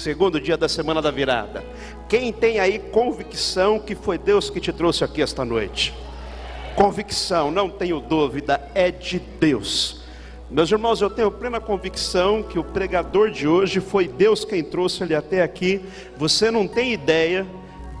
segundo dia da semana da virada. Quem tem aí convicção que foi Deus que te trouxe aqui esta noite? Convicção, não tenho dúvida, é de Deus. Meus irmãos, eu tenho plena convicção que o pregador de hoje foi Deus quem trouxe ele até aqui. Você não tem ideia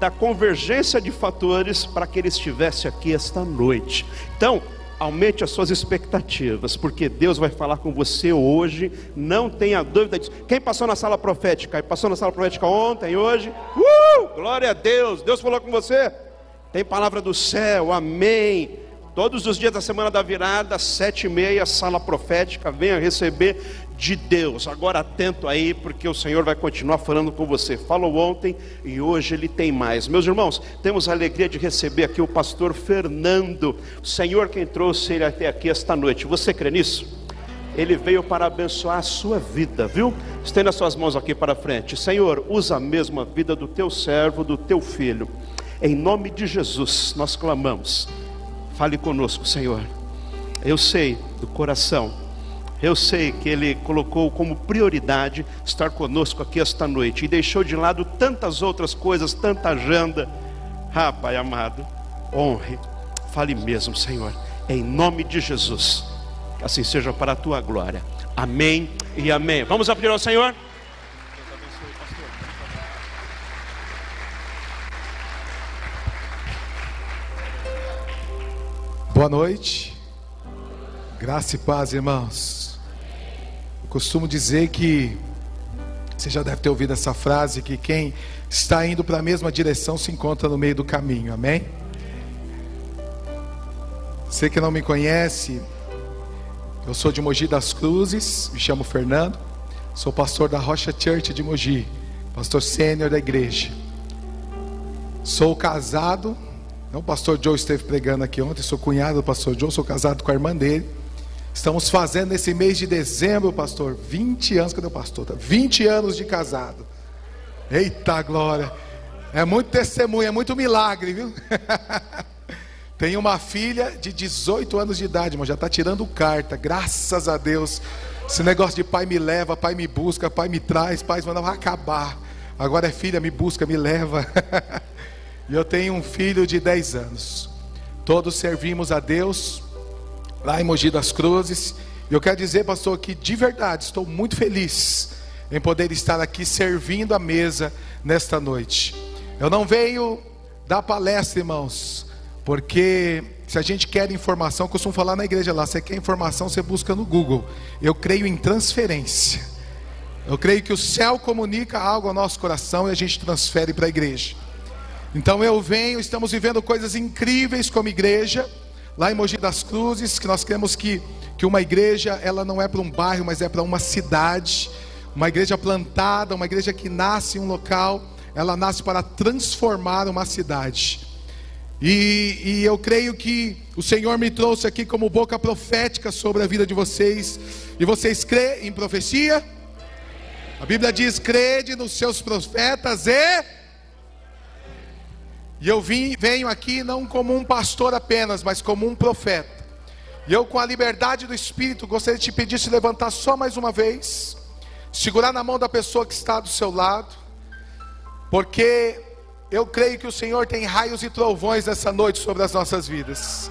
da convergência de fatores para que ele estivesse aqui esta noite. Então, aumente as suas expectativas, porque Deus vai falar com você hoje, não tenha dúvida disso. Quem passou na sala profética? Passou na sala profética ontem, hoje? Uh! Glória a Deus! Deus falou com você? Tem palavra do céu, amém. Todos os dias da semana da virada, sete e meia, sala profética, venha receber de Deus. Agora atento aí, porque o Senhor vai continuar falando com você. Falou ontem e hoje ele tem mais. Meus irmãos, temos a alegria de receber aqui o pastor Fernando, o Senhor quem trouxe ele até aqui esta noite. Você crê nisso? Ele veio para abençoar a sua vida, viu? Estenda suas mãos aqui para frente. Senhor, usa a mesma vida do teu servo, do teu filho. Em nome de Jesus, nós clamamos. Fale conosco, Senhor. Eu sei do coração eu sei que Ele colocou como prioridade estar conosco aqui esta noite e deixou de lado tantas outras coisas, tanta agenda. Ah, Pai amado, honre, fale mesmo, Senhor, em nome de Jesus. Que assim seja para a tua glória. Amém e amém. Vamos abrir ao Senhor? Boa noite, graça e paz, irmãos costumo dizer que você já deve ter ouvido essa frase que quem está indo para a mesma direção se encontra no meio do caminho. Amém? Você que não me conhece, eu sou de Mogi das Cruzes, me chamo Fernando, sou pastor da Rocha Church de Mogi, pastor sênior da igreja. Sou casado, o pastor Joe esteve pregando aqui ontem, sou cunhado do pastor Joe, sou casado com a irmã dele. Estamos fazendo nesse mês de dezembro, pastor, 20 anos, cadê o pastor? 20 tá? anos de casado. Eita glória! É muito testemunho, é muito milagre, viu? Tem uma filha de 18 anos de idade, mas já está tirando carta, graças a Deus. Esse negócio de pai me leva, pai me busca, pai me traz, pai vai acabar. Agora é filha, me busca, me leva. e eu tenho um filho de 10 anos. Todos servimos a Deus lá em Mogi das Cruzes. E eu quero dizer, pastor, que de verdade estou muito feliz em poder estar aqui servindo a mesa nesta noite. Eu não venho dar palestra, irmãos, porque se a gente quer informação, eu costumo falar na igreja lá, você quer informação, você busca no Google. Eu creio em transferência. Eu creio que o céu comunica algo ao nosso coração e a gente transfere para a igreja. Então eu venho, estamos vivendo coisas incríveis como igreja lá em Mogi das Cruzes, que nós queremos que, que uma igreja, ela não é para um bairro, mas é para uma cidade, uma igreja plantada, uma igreja que nasce em um local, ela nasce para transformar uma cidade. E, e, eu creio que o Senhor me trouxe aqui como boca profética sobre a vida de vocês. E vocês crê em profecia? A Bíblia diz: crede nos seus profetas e e eu vim, venho aqui não como um pastor apenas, mas como um profeta. E eu, com a liberdade do Espírito, gostaria de te pedir se levantar só mais uma vez, segurar na mão da pessoa que está do seu lado, porque eu creio que o Senhor tem raios e trovões nessa noite sobre as nossas vidas.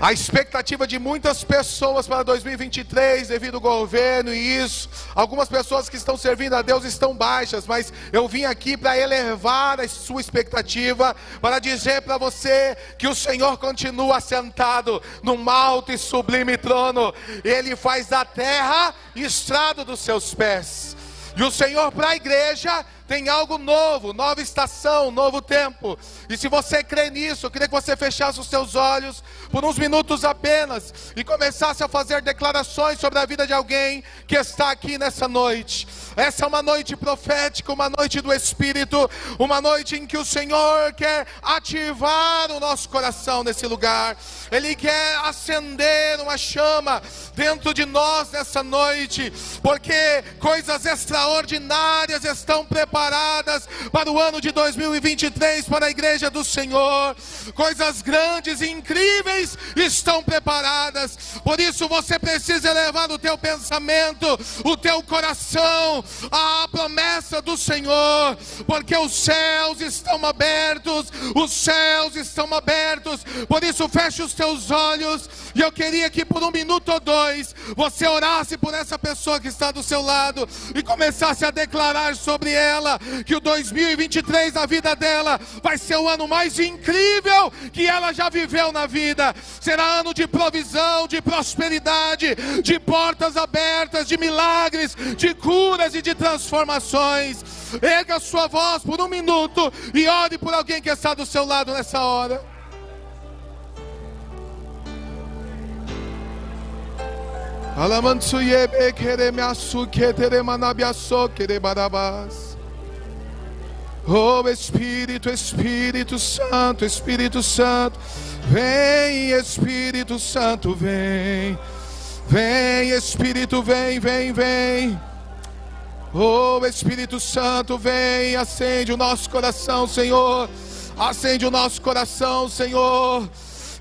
A expectativa de muitas pessoas para 2023, devido ao governo e isso, algumas pessoas que estão servindo a Deus estão baixas, mas eu vim aqui para elevar a sua expectativa, para dizer para você que o Senhor continua sentado num alto e sublime trono, Ele faz da terra estrado dos seus pés, e o Senhor para a igreja tem algo novo, nova estação, novo tempo. E se você crê nisso, eu queria que você fechasse os seus olhos por uns minutos apenas e começasse a fazer declarações sobre a vida de alguém que está aqui nessa noite. Essa é uma noite profética, uma noite do Espírito, uma noite em que o Senhor quer ativar o nosso coração nesse lugar. Ele quer acender uma chama dentro de nós nessa noite, porque coisas extraordinárias estão preparadas preparadas para o ano de 2023 para a igreja do Senhor. Coisas grandes e incríveis estão preparadas. Por isso você precisa elevar o teu pensamento, o teu coração à promessa do Senhor, porque os céus estão abertos, os céus estão abertos. Por isso feche os teus olhos e eu queria que por um minuto ou dois você orasse por essa pessoa que está do seu lado e começasse a declarar sobre ela que o 2023 na vida dela vai ser o ano mais incrível que ela já viveu na vida. Será ano de provisão, de prosperidade, de portas abertas, de milagres, de curas e de transformações. Erga sua voz por um minuto e ore por alguém que está do seu lado nessa hora. Alamantsuyebe keremiasu ketere manabiaso kerebarabas. Oh Espírito, Espírito Santo, Espírito Santo, vem Espírito Santo, vem. Vem Espírito, vem, vem, vem. Oh Espírito Santo, vem, acende o nosso coração, Senhor. Acende o nosso coração, Senhor.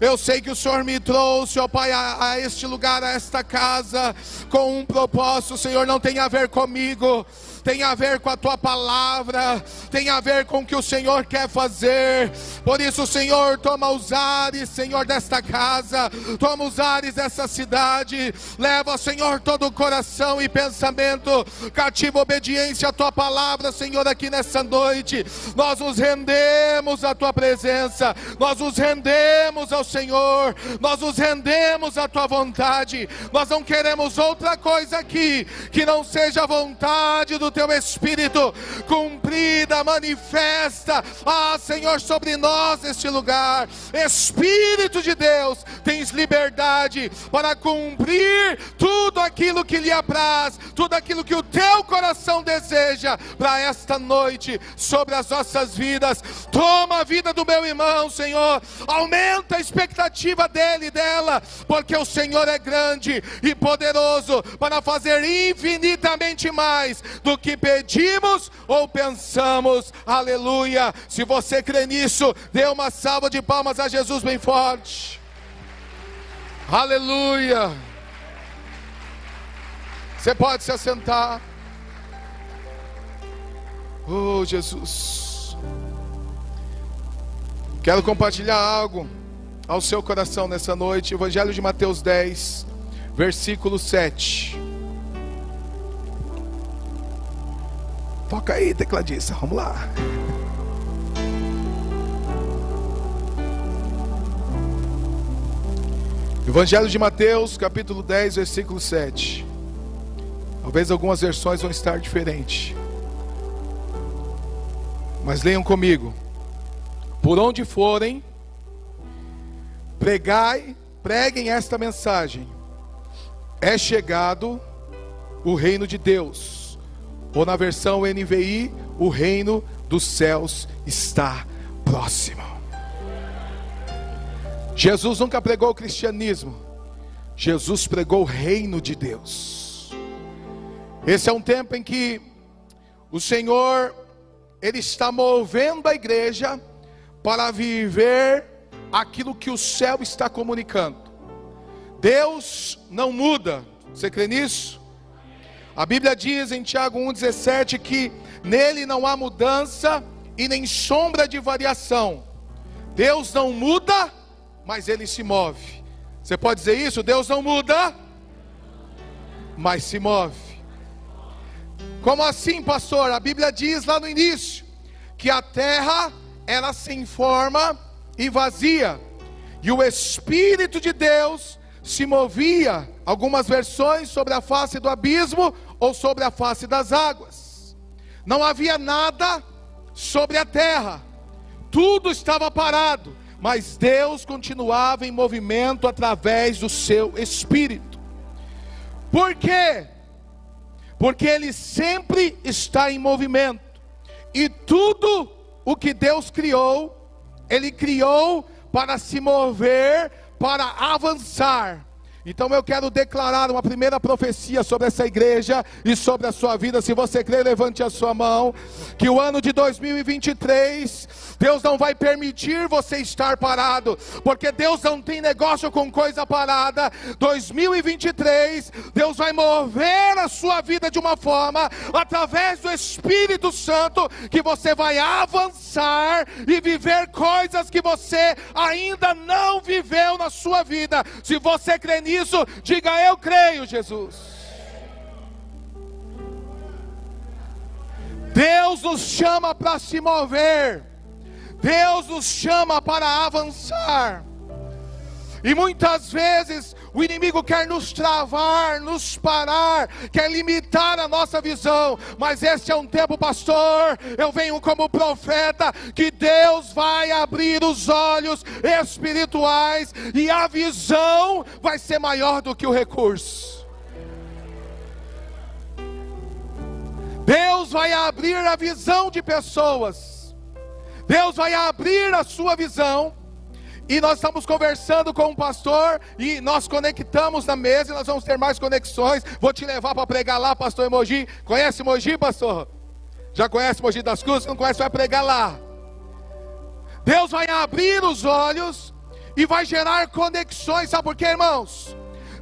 Eu sei que o Senhor me trouxe, ó Pai, a, a este lugar, a esta casa, com um propósito, Senhor, não tem a ver comigo tem a ver com a tua palavra, tem a ver com o que o Senhor quer fazer. Por isso, Senhor, toma os ares, Senhor, desta casa, toma os ares dessa cidade, leva, Senhor, todo o coração e pensamento, cativa obediência à tua palavra, Senhor, aqui nessa noite. Nós nos rendemos à tua presença, nós nos rendemos ao Senhor, nós nos rendemos à tua vontade. Nós não queremos outra coisa aqui que não seja a vontade do teu Espírito cumprida, manifesta, ah Senhor, sobre nós neste lugar. Espírito de Deus, tens liberdade para cumprir tudo aquilo que lhe apraz, tudo aquilo que o teu coração deseja para esta noite sobre as nossas vidas. Toma a vida do meu irmão, Senhor, aumenta a expectativa dele e dela, porque o Senhor é grande e poderoso para fazer infinitamente mais do que que pedimos ou pensamos. Aleluia. Se você crê nisso, dê uma salva de palmas a Jesus bem forte. Aleluia. Você pode se assentar. Oh, Jesus. Quero compartilhar algo ao seu coração nessa noite. Evangelho de Mateus 10, versículo 7. Toca aí, tecladista, vamos lá. Evangelho de Mateus, capítulo 10, versículo 7. Talvez algumas versões vão estar diferentes. Mas leiam comigo. Por onde forem, pregai, preguem esta mensagem. É chegado o reino de Deus ou na versão NVI, o reino dos céus está próximo. Jesus nunca pregou o cristianismo, Jesus pregou o reino de Deus. Esse é um tempo em que o Senhor, Ele está movendo a igreja para viver aquilo que o céu está comunicando. Deus não muda, você crê nisso? A Bíblia diz em Tiago 1,17 que nele não há mudança e nem sombra de variação. Deus não muda, mas ele se move. Você pode dizer isso? Deus não muda, mas se move. Como assim, pastor? A Bíblia diz lá no início que a terra ela sem forma e vazia, e o Espírito de Deus se movia, algumas versões sobre a face do abismo, ou sobre a face das águas. Não havia nada sobre a terra, tudo estava parado, mas Deus continuava em movimento através do seu espírito. Por quê? Porque Ele sempre está em movimento, e tudo o que Deus criou, Ele criou para se mover, para avançar. Então eu quero declarar uma primeira profecia sobre essa igreja e sobre a sua vida. Se você crê, levante a sua mão. Que o ano de 2023, Deus não vai permitir você estar parado, porque Deus não tem negócio com coisa parada. 2023, Deus vai mover a sua vida de uma forma, através do Espírito Santo, que você vai avançar e viver coisas que você ainda não viveu na sua vida. Se você crê nisso, isso, diga eu creio, Jesus. Deus nos chama para se mover, Deus nos chama para avançar. E muitas vezes o inimigo quer nos travar, nos parar, quer limitar a nossa visão. Mas esse é um tempo, pastor. Eu venho como profeta que Deus vai abrir os olhos espirituais e a visão vai ser maior do que o recurso. Deus vai abrir a visão de pessoas. Deus vai abrir a sua visão e nós estamos conversando com um pastor e nós conectamos na mesa e nós vamos ter mais conexões. Vou te levar para pregar lá, pastor Emoji. Conhece Emoji, pastor? Já conhece Emoji das Cruzes? Não conhece, vai pregar lá. Deus vai abrir os olhos e vai gerar conexões. Sabe por quê, irmãos?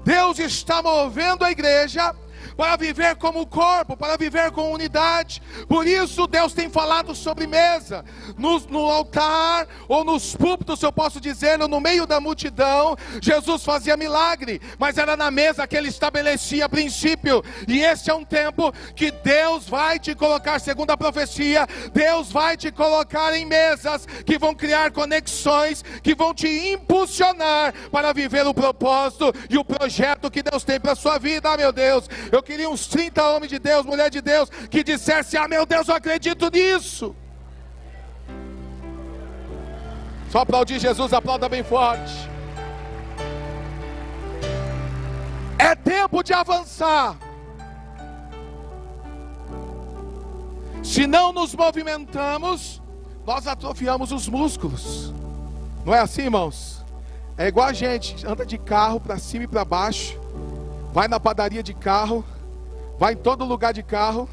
Deus está movendo a igreja para viver como corpo, para viver com unidade. Por isso Deus tem falado sobre mesa, no, no altar ou nos púlpitos, eu posso dizer, no meio da multidão, Jesus fazia milagre, mas era na mesa que ele estabelecia princípio. E esse é um tempo que Deus vai te colocar, segundo a profecia, Deus vai te colocar em mesas que vão criar conexões, que vão te impulsionar para viver o propósito e o projeto que Deus tem para a sua vida, ah, meu Deus. Eu queria uns 30 homens de Deus, mulher de Deus, que dissesse: Ah, meu Deus, eu acredito nisso. Só aplaudir Jesus, aplauda bem forte. É tempo de avançar. Se não nos movimentamos, nós atrofiamos os músculos. Não é assim, irmãos? É igual a gente, anda de carro para cima e para baixo, vai na padaria de carro, vai em todo lugar de carro.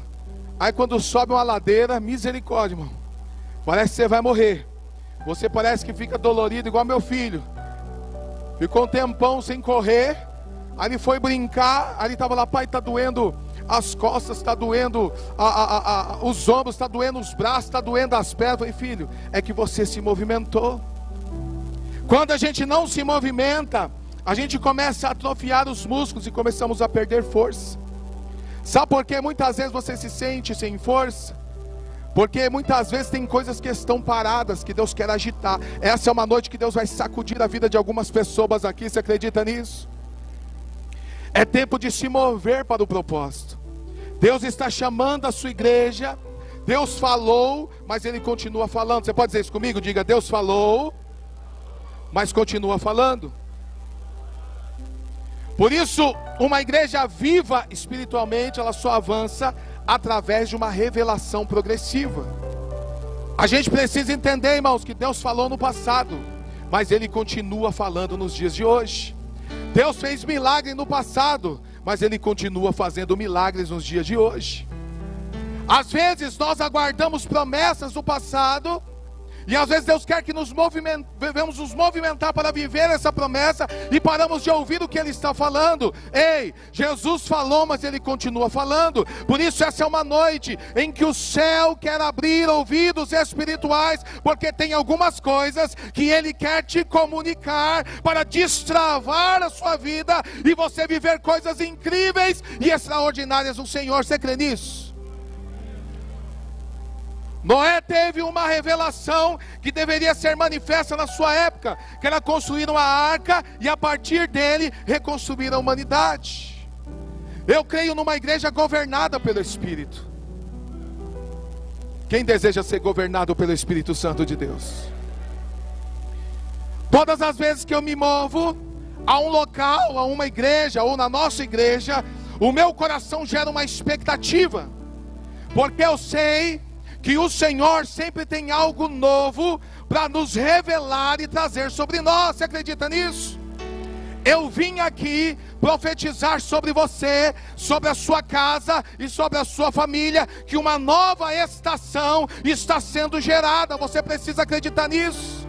Aí quando sobe uma ladeira, misericórdia, irmão. Parece que você vai morrer. Você parece que fica dolorido igual meu filho. Ficou um tempão sem correr. Ele foi brincar. Ele estava lá, pai, está doendo as costas, está doendo a, a, a, os ombros, está doendo os braços, está doendo as pernas. Falei, filho, é que você se movimentou. Quando a gente não se movimenta, a gente começa a atrofiar os músculos e começamos a perder força. Sabe por que muitas vezes você se sente sem força? Porque muitas vezes tem coisas que estão paradas, que Deus quer agitar. Essa é uma noite que Deus vai sacudir a vida de algumas pessoas aqui. Você acredita nisso? É tempo de se mover para o propósito. Deus está chamando a sua igreja. Deus falou, mas Ele continua falando. Você pode dizer isso comigo? Diga: Deus falou, mas continua falando. Por isso, uma igreja viva espiritualmente, ela só avança através de uma revelação progressiva. A gente precisa entender, irmãos, que Deus falou no passado, mas Ele continua falando nos dias de hoje. Deus fez milagre no passado, mas Ele continua fazendo milagres nos dias de hoje. Às vezes nós aguardamos promessas do passado, e às vezes Deus quer que nos devemos nos movimentar para viver essa promessa e paramos de ouvir o que Ele está falando. Ei, Jesus falou, mas Ele continua falando. Por isso, essa é uma noite em que o céu quer abrir ouvidos espirituais, porque tem algumas coisas que Ele quer te comunicar para destravar a sua vida e você viver coisas incríveis e extraordinárias no Senhor. Você crê nisso? Noé teve uma revelação que deveria ser manifesta na sua época, que era construir uma arca e a partir dele reconstruir a humanidade. Eu creio numa igreja governada pelo Espírito. Quem deseja ser governado pelo Espírito Santo de Deus? Todas as vezes que eu me movo a um local, a uma igreja ou na nossa igreja, o meu coração gera uma expectativa, porque eu sei que o Senhor sempre tem algo novo para nos revelar e trazer sobre nós. Você acredita nisso? Eu vim aqui profetizar sobre você, sobre a sua casa e sobre a sua família, que uma nova estação está sendo gerada. Você precisa acreditar nisso.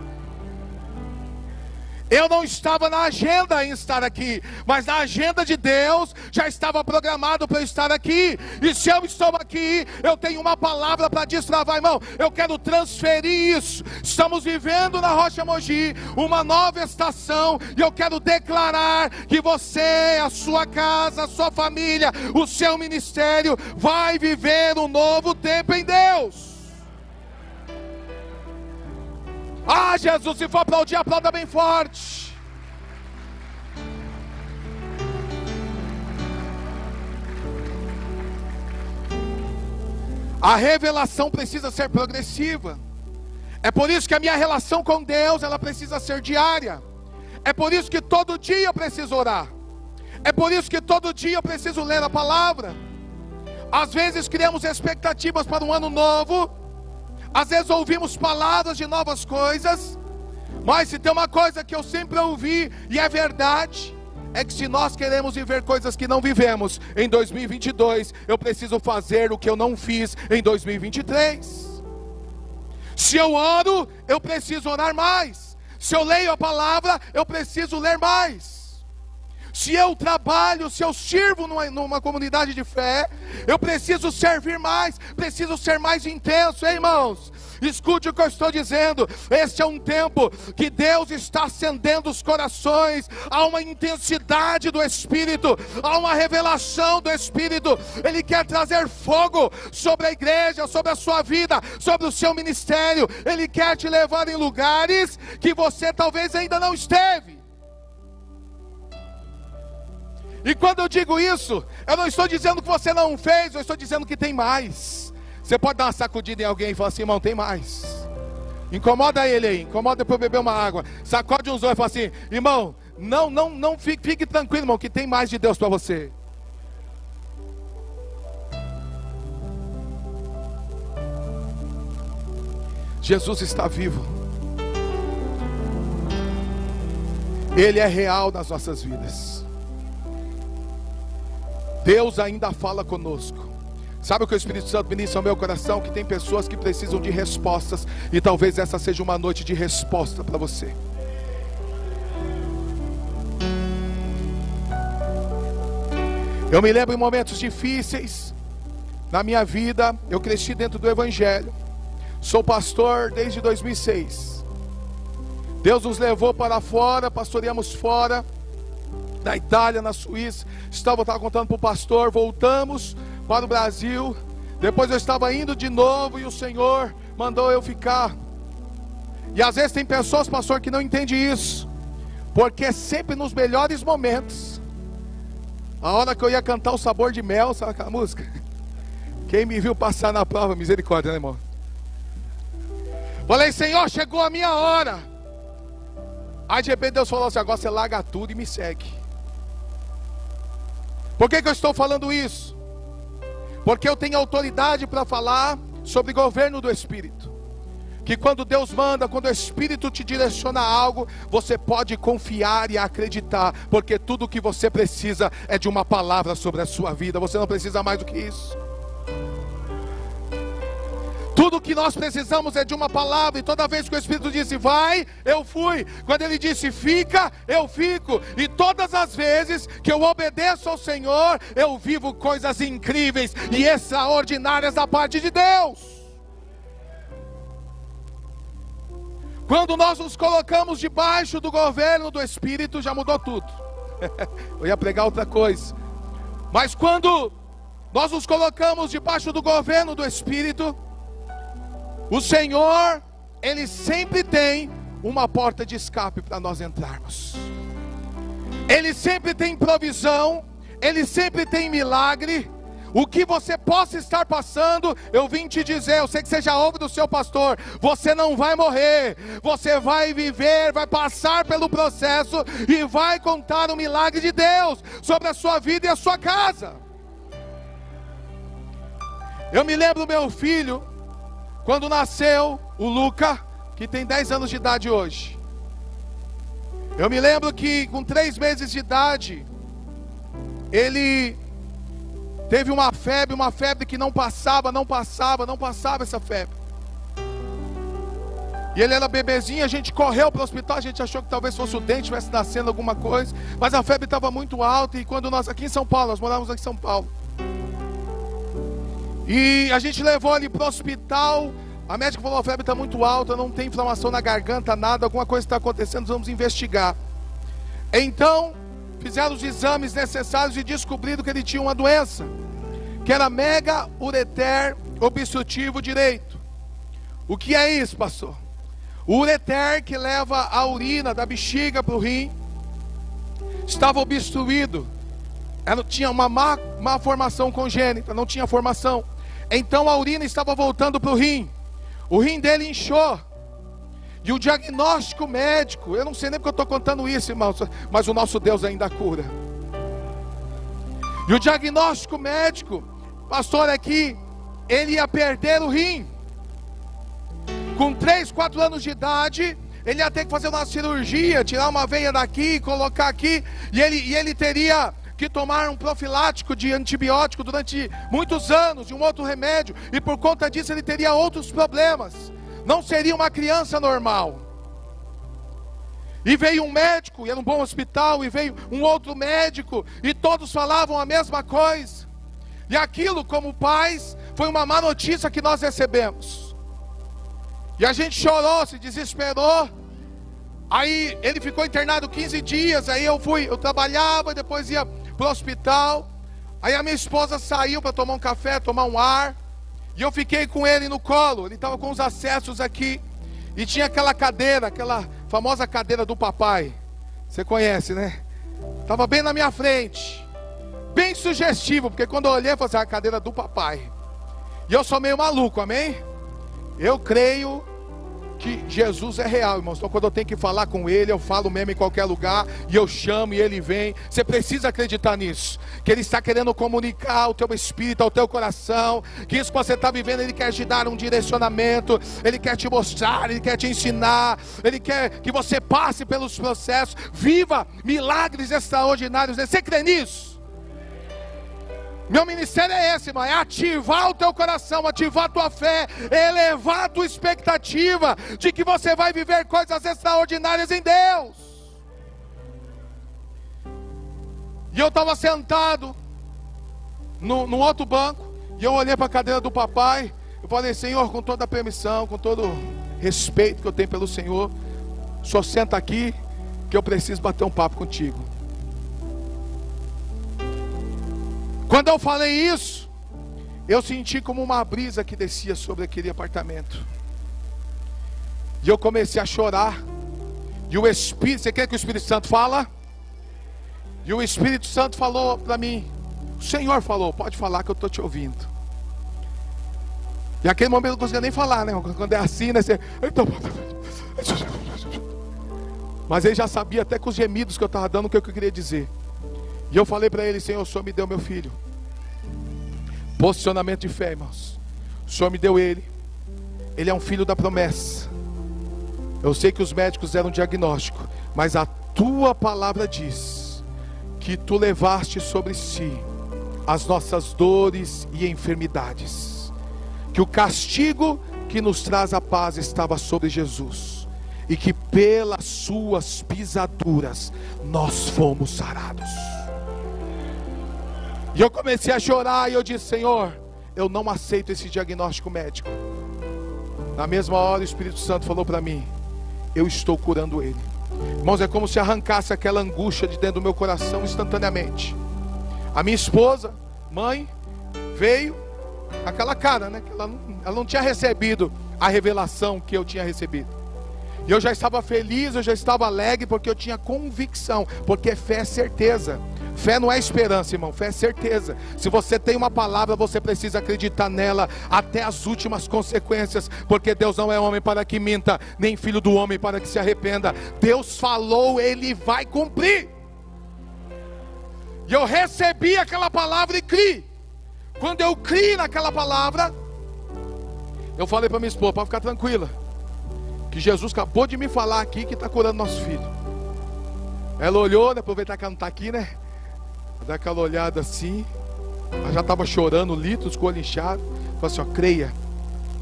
Eu não estava na agenda em estar aqui, mas na agenda de Deus já estava programado para eu estar aqui. E se eu estou aqui, eu tenho uma palavra para destravar, irmão. Eu quero transferir isso. Estamos vivendo na Rocha Mogi uma nova estação e eu quero declarar que você, a sua casa, a sua família, o seu ministério vai viver um novo tempo em Deus. Ah, Jesus, se for aplaudir, aplauda bem forte. A revelação precisa ser progressiva. É por isso que a minha relação com Deus, ela precisa ser diária. É por isso que todo dia eu preciso orar. É por isso que todo dia eu preciso ler a palavra. Às vezes criamos expectativas para um ano novo, às vezes ouvimos palavras de novas coisas, mas se tem uma coisa que eu sempre ouvi e é verdade, é que se nós queremos viver coisas que não vivemos em 2022, eu preciso fazer o que eu não fiz em 2023. Se eu oro, eu preciso orar mais. Se eu leio a palavra, eu preciso ler mais se eu trabalho, se eu sirvo numa, numa, comunidade de fé, eu preciso servir mais, preciso ser mais intenso, hein, irmãos? Escute o que eu estou dizendo. Este é um tempo que Deus está acendendo os corações, há uma intensidade do Espírito, há uma revelação do Espírito. Ele quer trazer fogo sobre a igreja, sobre a sua vida, sobre o seu ministério. Ele quer te levar em lugares que você talvez ainda não esteve. E quando eu digo isso, eu não estou dizendo que você não fez, eu estou dizendo que tem mais. Você pode dar uma sacudida em alguém e falar assim, irmão, tem mais. Incomoda ele aí, incomoda para eu beber uma água. Sacode uns olhos e fala assim, irmão, não, não, não fique, fique tranquilo, irmão, que tem mais de Deus para você. Jesus está vivo. Ele é real nas nossas vidas. Deus ainda fala conosco. Sabe o que o Espírito Santo ministra ao meu coração? Que tem pessoas que precisam de respostas, e talvez essa seja uma noite de resposta para você. Eu me lembro em momentos difíceis na minha vida, eu cresci dentro do Evangelho, sou pastor desde 2006. Deus nos levou para fora, pastoreamos fora, na Itália, na Suíça. Estava, estava contando para o pastor, voltamos para o Brasil. Depois eu estava indo de novo e o Senhor mandou eu ficar. E às vezes tem pessoas, pastor, que não entendem isso. Porque sempre nos melhores momentos, a hora que eu ia cantar o sabor de mel, sabe aquela música? Quem me viu passar na prova, misericórdia, né, irmão? Falei, Senhor, chegou a minha hora. Aí de repente Deus falou assim: agora você larga tudo e me segue. Por que, que eu estou falando isso? Porque eu tenho autoridade para falar sobre governo do Espírito. Que quando Deus manda, quando o Espírito te direciona a algo, você pode confiar e acreditar, porque tudo o que você precisa é de uma palavra sobre a sua vida, você não precisa mais do que isso. Tudo que nós precisamos é de uma palavra, e toda vez que o Espírito disse vai, eu fui. Quando ele disse fica, eu fico. E todas as vezes que eu obedeço ao Senhor, eu vivo coisas incríveis e extraordinárias da parte de Deus. Quando nós nos colocamos debaixo do governo do Espírito, já mudou tudo. eu ia pregar outra coisa. Mas quando nós nos colocamos debaixo do governo do Espírito, o Senhor, Ele sempre tem uma porta de escape para nós entrarmos. Ele sempre tem provisão, Ele sempre tem milagre. O que você possa estar passando, eu vim te dizer, eu sei que você já ouve do seu pastor, você não vai morrer, você vai viver, vai passar pelo processo e vai contar o milagre de Deus sobre a sua vida e a sua casa. Eu me lembro do meu filho, quando nasceu o Luca, que tem 10 anos de idade hoje, Eu me lembro que com três meses de idade, ele teve uma febre, uma febre que não passava, não passava, não passava essa febre. E ele era bebezinho, a gente correu para o hospital, a gente achou que talvez fosse o dente, estivesse nascendo alguma coisa, mas a febre estava muito alta. E quando nós, aqui em São Paulo, nós morávamos aqui em São Paulo, e a gente levou ele para o hospital. A médica falou: a febre está muito alta, não tem inflamação na garganta, nada, alguma coisa está acontecendo, vamos investigar. Então, fizeram os exames necessários e descobriram que ele tinha uma doença, que era mega ureter obstrutivo direito. O que é isso, pastor? O ureter que leva a urina da bexiga para o rim estava obstruído. Ela tinha uma má, má formação congênita, não tinha formação. Então a urina estava voltando para o rim. O rim dele inchou. E o diagnóstico médico, eu não sei nem porque eu estou contando isso, irmãos, mas o nosso Deus ainda cura. E o diagnóstico médico, pastor, é que ele ia perder o rim. Com 3, 4 anos de idade, ele ia ter que fazer uma cirurgia, tirar uma veia daqui, colocar aqui, e ele, e ele teria que tomaram um profilático de antibiótico durante muitos anos, e um outro remédio, e por conta disso ele teria outros problemas. Não seria uma criança normal. E veio um médico, e era um bom hospital, e veio um outro médico, e todos falavam a mesma coisa. E aquilo, como pais, foi uma má notícia que nós recebemos. E a gente chorou, se desesperou. Aí ele ficou internado 15 dias. Aí eu fui, eu trabalhava, depois ia para o hospital. Aí a minha esposa saiu para tomar um café, tomar um ar. E eu fiquei com ele no colo. Ele estava com os acessos aqui. E tinha aquela cadeira, aquela famosa cadeira do papai. Você conhece, né? Estava bem na minha frente. Bem sugestivo, porque quando eu olhei, eu falei assim, ah, a cadeira do papai. E eu sou meio maluco, amém? Eu creio Jesus é real, irmãos. Então, quando eu tenho que falar com Ele, eu falo mesmo em qualquer lugar, e eu chamo e Ele vem. Você precisa acreditar nisso, que Ele está querendo comunicar ao teu espírito, ao teu coração, que isso que você está vivendo, Ele quer te dar um direcionamento, Ele quer te mostrar, Ele quer te ensinar, Ele quer que você passe pelos processos, viva milagres extraordinários. Você crê nisso? Meu ministério é esse, irmão: é ativar o teu coração, ativar a tua fé, elevar a tua expectativa de que você vai viver coisas extraordinárias em Deus. E eu estava sentado no, no outro banco, e eu olhei para a cadeira do papai. Eu falei, Senhor, com toda a permissão, com todo o respeito que eu tenho pelo Senhor, só senta aqui que eu preciso bater um papo contigo. Quando eu falei isso, eu senti como uma brisa que descia sobre aquele apartamento. E eu comecei a chorar. E o Espírito, você quer que o Espírito Santo fala? E o Espírito Santo falou para mim: O Senhor falou, pode falar que eu estou te ouvindo. E aquele momento eu não conseguia nem falar, né? Quando é assim, né? Você... Mas ele já sabia até com os gemidos que eu estava dando o que eu queria dizer. E eu falei para ele: Senhor, o Senhor me deu meu filho. Posicionamento de fé, irmãos. O Senhor me deu ele. Ele é um filho da promessa. Eu sei que os médicos deram um diagnóstico, mas a tua palavra diz que tu levaste sobre si as nossas dores e enfermidades. Que o castigo que nos traz a paz estava sobre Jesus. E que pelas suas pisaduras nós fomos sarados. E eu comecei a chorar e eu disse: Senhor, eu não aceito esse diagnóstico médico. Na mesma hora, o Espírito Santo falou para mim: Eu estou curando ele. Irmãos, é como se arrancasse aquela angústia de dentro do meu coração instantaneamente. A minha esposa, mãe, veio, aquela cara, né? Que ela não, ela não tinha recebido a revelação que eu tinha recebido. E eu já estava feliz, eu já estava alegre, porque eu tinha convicção, porque fé é certeza. Fé não é esperança, irmão, fé é certeza. Se você tem uma palavra, você precisa acreditar nela até as últimas consequências, porque Deus não é homem para que minta, nem filho do homem para que se arrependa. Deus falou, ele vai cumprir. E eu recebi aquela palavra e criei. Quando eu criei naquela palavra, eu falei para minha esposa, para ficar tranquila, que Jesus acabou de me falar aqui que está curando nosso filho. Ela olhou, né? Aproveitar que ela não está aqui, né? Dá aquela olhada assim. Ela já estava chorando, litros, com o olho inchado. Falou assim: ó, creia.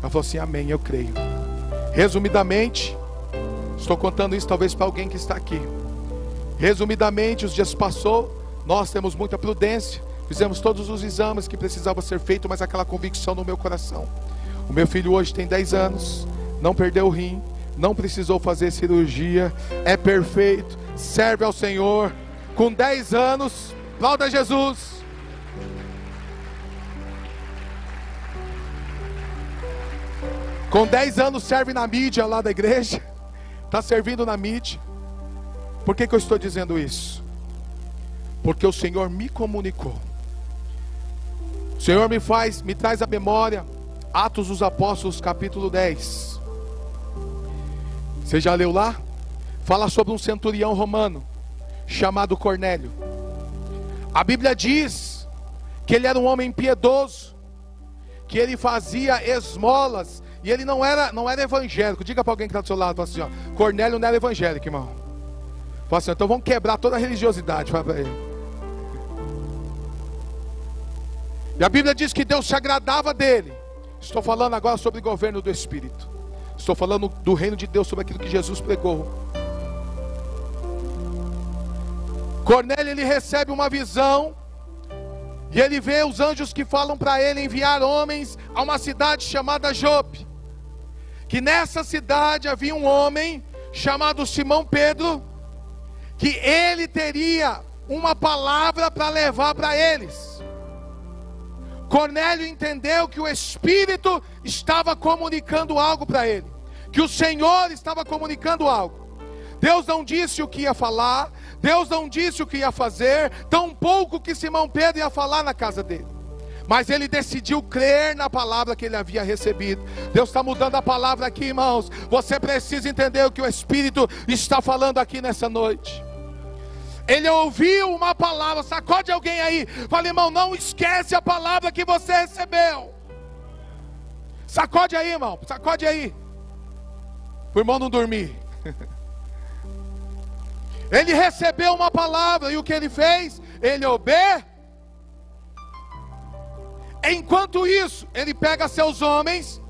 Ela falou assim: Amém, eu creio. Resumidamente, estou contando isso talvez para alguém que está aqui. Resumidamente, os dias passou, nós temos muita prudência, fizemos todos os exames que precisavam ser feitos, mas aquela convicção no meu coração. O meu filho hoje tem 10 anos, não perdeu o rim, não precisou fazer cirurgia, é perfeito, serve ao Senhor. Com 10 anos, aplauda Jesus. Com 10 anos serve na mídia lá da igreja. Está servindo na mídia. Por que, que eu estou dizendo isso? Porque o Senhor me comunicou. O Senhor me faz, me traz a memória. Atos dos Apóstolos, capítulo 10. Você já leu lá? Fala sobre um centurião romano chamado Cornélio. A Bíblia diz que ele era um homem piedoso, que ele fazia esmolas e ele não era, não era evangélico. Diga para alguém que está do seu lado, assim, ó, Cornélio não era evangélico, irmão. Fala assim, então vamos quebrar toda a religiosidade. Fala para ele. E a Bíblia diz que Deus se agradava dele. Estou falando agora sobre o governo do Espírito. Estou falando do reino de Deus, sobre aquilo que Jesus pregou. Cornélio ele recebe uma visão e ele vê os anjos que falam para ele enviar homens a uma cidade chamada Jope que nessa cidade havia um homem chamado Simão Pedro, que ele teria uma palavra para levar para eles. Cornélio entendeu que o Espírito estava comunicando algo para ele, que o Senhor estava comunicando algo. Deus não disse o que ia falar, Deus não disse o que ia fazer, tão pouco que Simão Pedro ia falar na casa dele mas ele decidiu crer na palavra que ele havia recebido. Deus está mudando a palavra aqui, irmãos. Você precisa entender o que o Espírito está falando aqui nessa noite. Ele ouviu uma palavra, sacode alguém aí. Fala, irmão, não esquece a palavra que você recebeu. Sacode aí, irmão, sacode aí. O irmão não dormir. Ele recebeu uma palavra e o que ele fez? Ele obedeceu Enquanto isso, ele pega seus homens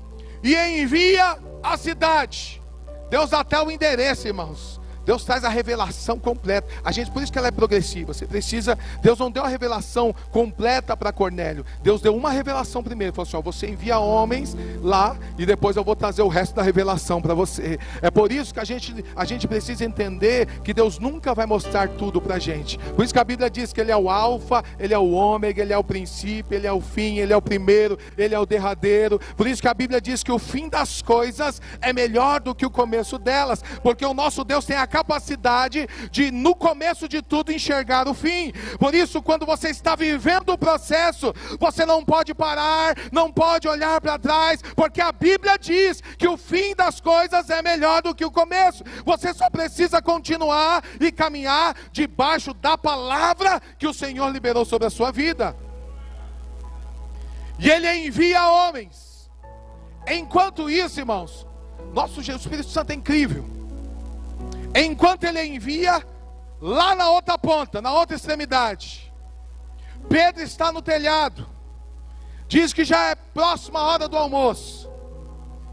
e envia a cidade. Deus dá até o endereço, irmãos. Deus traz a revelação completa. A gente, por isso que ela é progressiva. Você precisa. Deus não deu a revelação completa para Cornélio. Deus deu uma revelação primeiro. Falou assim: ó, você envia homens lá e depois eu vou trazer o resto da revelação para você. É por isso que a gente, a gente precisa entender que Deus nunca vai mostrar tudo para a gente. Por isso que a Bíblia diz que Ele é o Alfa, Ele é o Ômega, Ele é o princípio, Ele é o fim, Ele é o primeiro, Ele é o derradeiro. Por isso que a Bíblia diz que o fim das coisas é melhor do que o começo delas, porque o nosso Deus tem a capacidade de, no começo de tudo, enxergar o fim. Por isso, quando você está vivendo o processo, você não pode parar, não pode olhar para trás, porque a Bíblia diz que o fim das coisas é melhor do que o começo. Você só precisa continuar e caminhar debaixo da palavra que o Senhor liberou sobre a sua vida. E ele envia homens. Enquanto isso, irmãos, nosso Espírito Santo é incrível. Enquanto ele envia, lá na outra ponta, na outra extremidade, Pedro está no telhado. Diz que já é próxima hora do almoço.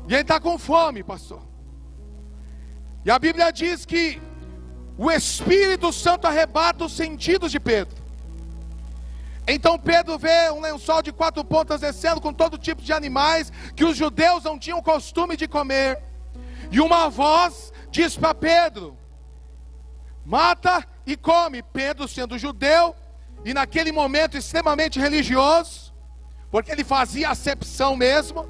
E ele está com fome, pastor. E a Bíblia diz que o Espírito Santo arrebata os sentidos de Pedro. Então Pedro vê um lençol de quatro pontas descendo com todo tipo de animais que os judeus não tinham costume de comer. E uma voz diz para Pedro: mata e come. Pedro, sendo judeu, e naquele momento extremamente religioso, porque ele fazia acepção mesmo.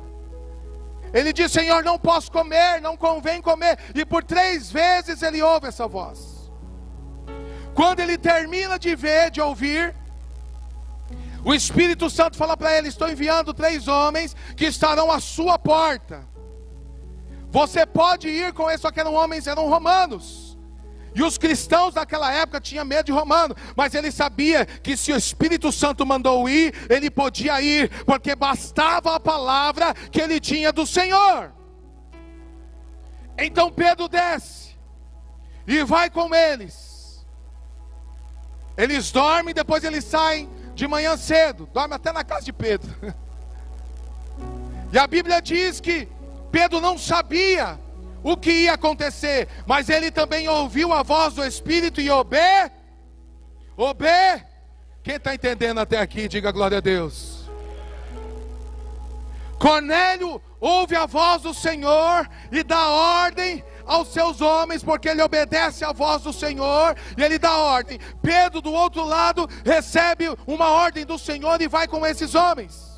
Ele diz: Senhor, não posso comer, não convém comer. E por três vezes ele ouve essa voz. Quando ele termina de ver, de ouvir, o Espírito Santo fala para ele: Estou enviando três homens que estarão à sua porta. Você pode ir com eles, só que eram homens, eram romanos. E os cristãos daquela época tinham medo de romano, mas ele sabia que se o Espírito Santo mandou ir, ele podia ir, porque bastava a palavra que ele tinha do Senhor. Então Pedro desce e vai com eles. Eles dormem, depois eles saem de manhã cedo, dormem até na casa de Pedro. E a Bíblia diz que Pedro não sabia o que ia acontecer, mas ele também ouviu a voz do Espírito e obê, obê. Quem está entendendo até aqui, diga glória a Deus. Cornélio ouve a voz do Senhor e dá ordem aos seus homens, porque ele obedece à voz do Senhor e ele dá ordem. Pedro, do outro lado, recebe uma ordem do Senhor e vai com esses homens.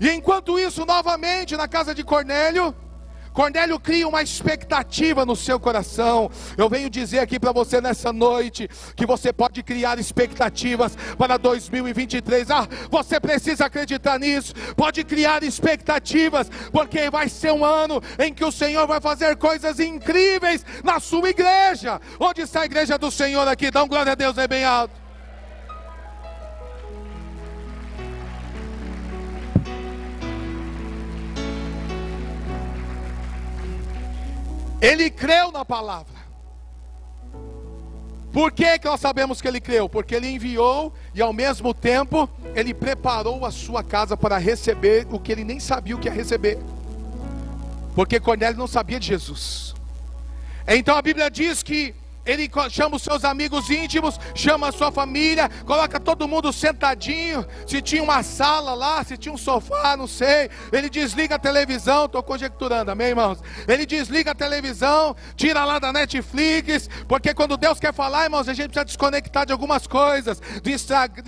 E enquanto isso, novamente na casa de Cornélio, Cornélio cria uma expectativa no seu coração. Eu venho dizer aqui para você nessa noite que você pode criar expectativas para 2023. Ah, você precisa acreditar nisso. Pode criar expectativas, porque vai ser um ano em que o Senhor vai fazer coisas incríveis na sua igreja. Onde está a igreja do Senhor aqui? Dá um glória a Deus aí bem alto. Ele creu na palavra. Por que, que nós sabemos que ele creu? Porque ele enviou e ao mesmo tempo ele preparou a sua casa para receber o que ele nem sabia o que ia receber. Porque Cornélio não sabia de Jesus. Então a Bíblia diz que ele chama os seus amigos íntimos, chama a sua família, coloca todo mundo sentadinho. Se tinha uma sala lá, se tinha um sofá, não sei. Ele desliga a televisão, estou conjecturando, amém, irmãos? Ele desliga a televisão, tira lá da Netflix, porque quando Deus quer falar, irmãos, a gente precisa desconectar de algumas coisas: do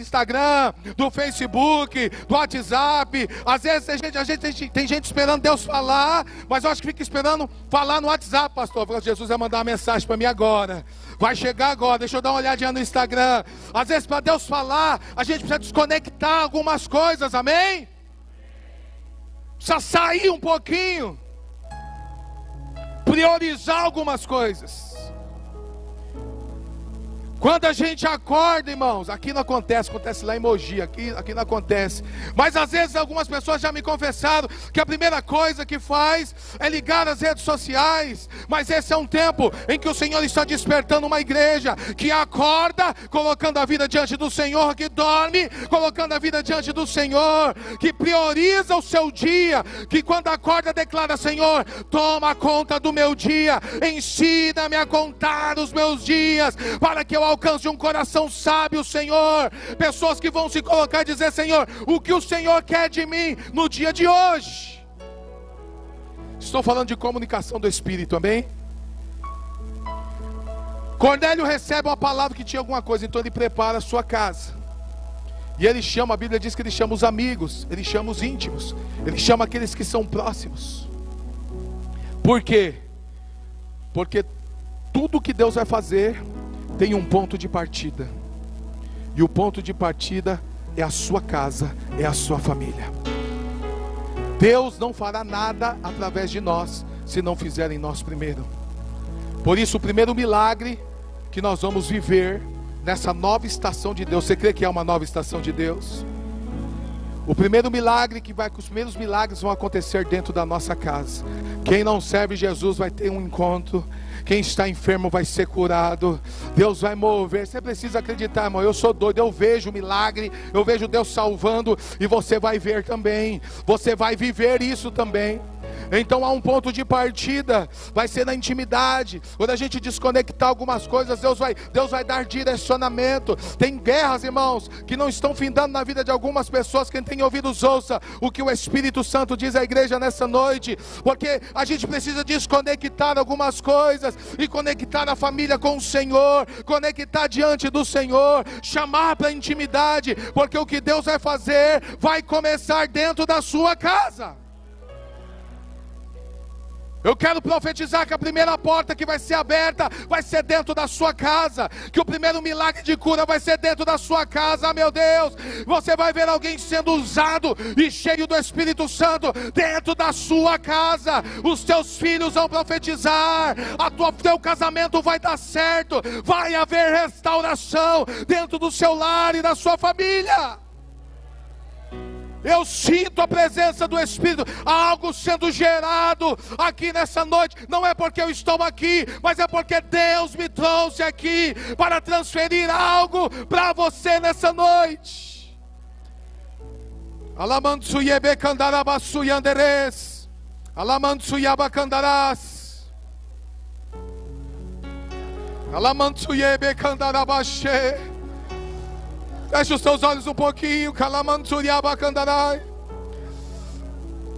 Instagram, do Facebook, do WhatsApp. Às vezes a gente, a gente tem gente esperando Deus falar, mas eu acho que fica esperando falar no WhatsApp, pastor. Jesus vai mandar uma mensagem para mim agora. Vai chegar agora, deixa eu dar uma olhadinha no Instagram. Às vezes, para Deus falar, a gente precisa desconectar algumas coisas, amém? Precisa sair um pouquinho, priorizar algumas coisas. Quando a gente acorda, irmãos, aqui não acontece, acontece lá em Mogi, aqui, aqui não acontece. Mas às vezes algumas pessoas já me confessaram que a primeira coisa que faz é ligar as redes sociais. Mas esse é um tempo em que o Senhor está despertando uma igreja que acorda, colocando a vida diante do Senhor, que dorme, colocando a vida diante do Senhor, que prioriza o seu dia, que quando acorda declara: Senhor, toma conta do meu dia, ensina-me a contar os meus dias, para que eu alcance um coração sábio, Senhor. Pessoas que vão se colocar e dizer: Senhor, o que o Senhor quer de mim no dia de hoje. Estou falando de comunicação do Espírito, amém? Cornélio recebe uma palavra que tinha alguma coisa, então ele prepara a sua casa. E ele chama, a Bíblia diz que ele chama os amigos, ele chama os íntimos, ele chama aqueles que são próximos. Por quê? Porque tudo que Deus vai fazer tem um ponto de partida. E o ponto de partida é a sua casa, é a sua família. Deus não fará nada através de nós se não fizer em nós primeiro. Por isso, o primeiro milagre que nós vamos viver nessa nova estação de Deus, você crê que é uma nova estação de Deus? O primeiro milagre que vai, os primeiros milagres vão acontecer dentro da nossa casa. Quem não serve Jesus vai ter um encontro quem está enfermo vai ser curado. Deus vai mover. Você precisa acreditar, irmão. Eu sou doido, eu vejo milagre, eu vejo Deus salvando e você vai ver também. Você vai viver isso também. Então há um ponto de partida, vai ser na intimidade. Quando a gente desconectar algumas coisas, Deus vai, Deus vai dar direcionamento. Tem guerras, irmãos, que não estão findando na vida de algumas pessoas. Quem tem ouvidos, ouça o que o Espírito Santo diz à igreja nessa noite, porque a gente precisa desconectar algumas coisas e conectar a família com o Senhor, conectar diante do Senhor, chamar para intimidade, porque o que Deus vai fazer vai começar dentro da sua casa. Eu quero profetizar que a primeira porta que vai ser aberta vai ser dentro da sua casa. Que o primeiro milagre de cura vai ser dentro da sua casa, meu Deus. Você vai ver alguém sendo usado e cheio do Espírito Santo dentro da sua casa. Os teus filhos vão profetizar. A tua teu casamento vai dar certo. Vai haver restauração dentro do seu lar e da sua família. Eu sinto a presença do Espírito, algo sendo gerado aqui nessa noite. Não é porque eu estou aqui, mas é porque Deus me trouxe aqui para transferir algo para você nessa noite. Alamantsuyebe candarabassuyanderes. Alamantsuyaba-candarás. Alamantsuyebe candarabashe. Feche os seus olhos um pouquinho. Calamantsuriabacandarai.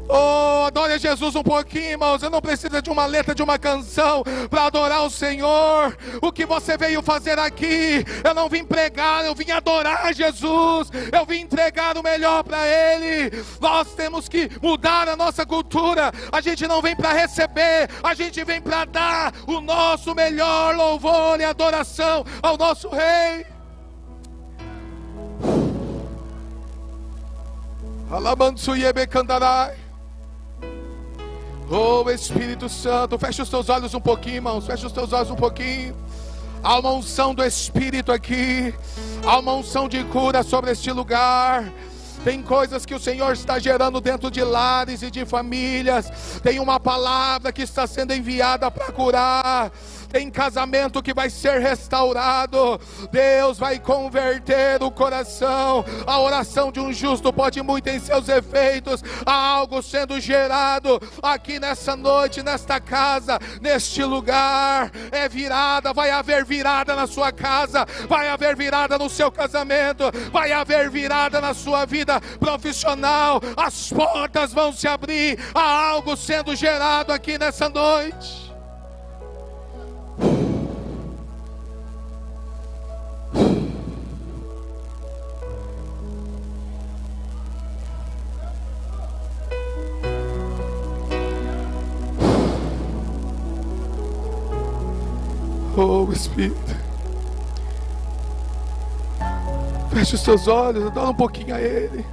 Oh, adore Jesus um pouquinho, irmãos. Você não precisa de uma letra de uma canção para adorar o Senhor. O que você veio fazer aqui? Eu não vim pregar, eu vim adorar Jesus. Eu vim entregar o melhor para Ele. Nós temos que mudar a nossa cultura. A gente não vem para receber, a gente vem para dar o nosso melhor louvor e adoração ao nosso Rei. Oh Espírito Santo, fecha os teus olhos um pouquinho, irmãos. Fecha os teus olhos um pouquinho. Há uma unção do Espírito aqui. Há uma unção de cura sobre este lugar. Tem coisas que o Senhor está gerando dentro de lares e de famílias. Tem uma palavra que está sendo enviada para curar tem casamento que vai ser restaurado, Deus vai converter o coração. A oração de um justo pode muito em seus efeitos. Há algo sendo gerado aqui nessa noite, nesta casa, neste lugar. É virada, vai haver virada na sua casa, vai haver virada no seu casamento, vai haver virada na sua vida profissional. As portas vão se abrir, há algo sendo gerado aqui nessa noite. Oh Espírito, feche os seus olhos, dá um pouquinho a Ele.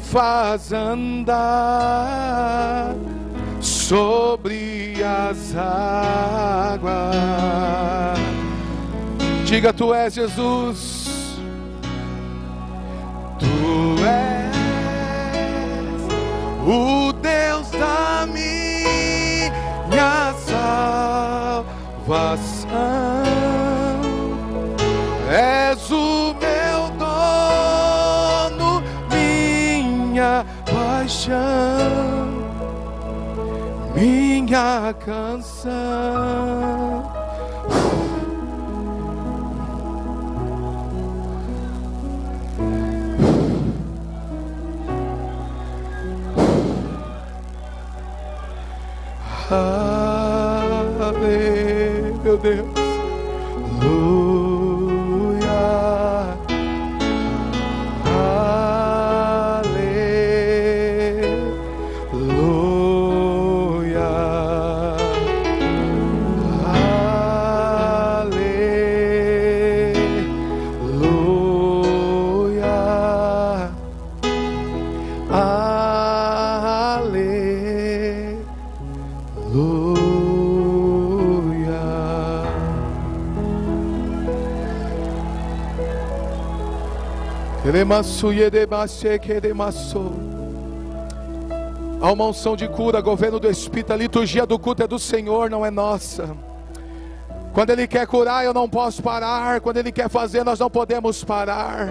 Faz andar sobre as águas. Diga, tu és Jesus, tu és o Deus da minha salvação, és o minha canção. Aleluia, meu Deus. Há uma unção de cura, governo do Espírito, a liturgia do culto é do Senhor, não é nossa. Quando Ele quer curar, eu não posso parar. Quando Ele quer fazer, nós não podemos parar.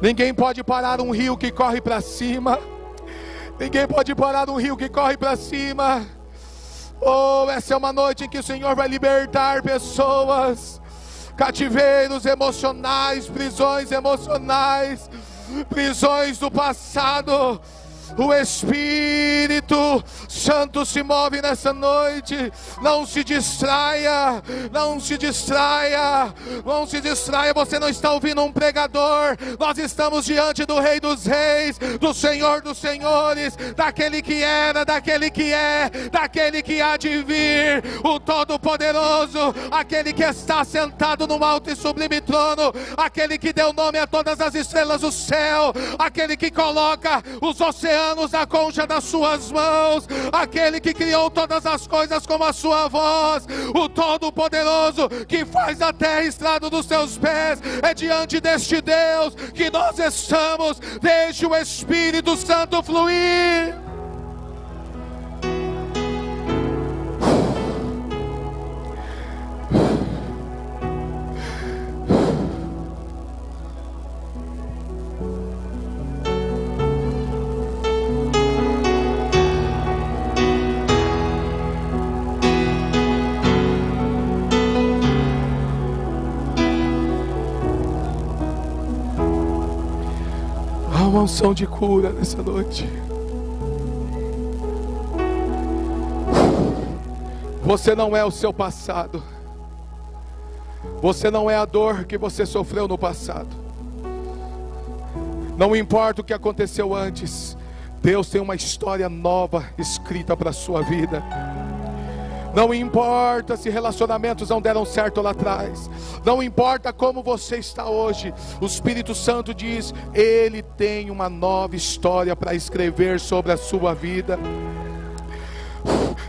Ninguém pode parar um rio que corre para cima. Ninguém pode parar um rio que corre para cima. Oh, essa é uma noite em que o Senhor vai libertar pessoas, cativeiros emocionais, prisões emocionais, prisões do passado o Espírito Santo se move nessa noite. Não se distraia, não se distraia, não se distraia. Você não está ouvindo um pregador. Nós estamos diante do Rei dos Reis, do Senhor dos Senhores, daquele que era, daquele que é, daquele que há de vir, o Todo-Poderoso, aquele que está sentado no alto e sublime trono, aquele que deu nome a todas as estrelas do céu, aquele que coloca os oceanos na concha das suas mãos, aquele que criou todas as coisas com a sua voz, o Todo-Poderoso que faz a terra estrado dos seus pés, é diante deste Deus que nós estamos, deixe o Espírito Santo fluir. Uma unção de cura nessa noite. Você não é o seu passado. Você não é a dor que você sofreu no passado. Não importa o que aconteceu antes, Deus tem uma história nova escrita para a sua vida. Não importa se relacionamentos não deram certo lá atrás. Não importa como você está hoje. O Espírito Santo diz: Ele tem uma nova história para escrever sobre a sua vida.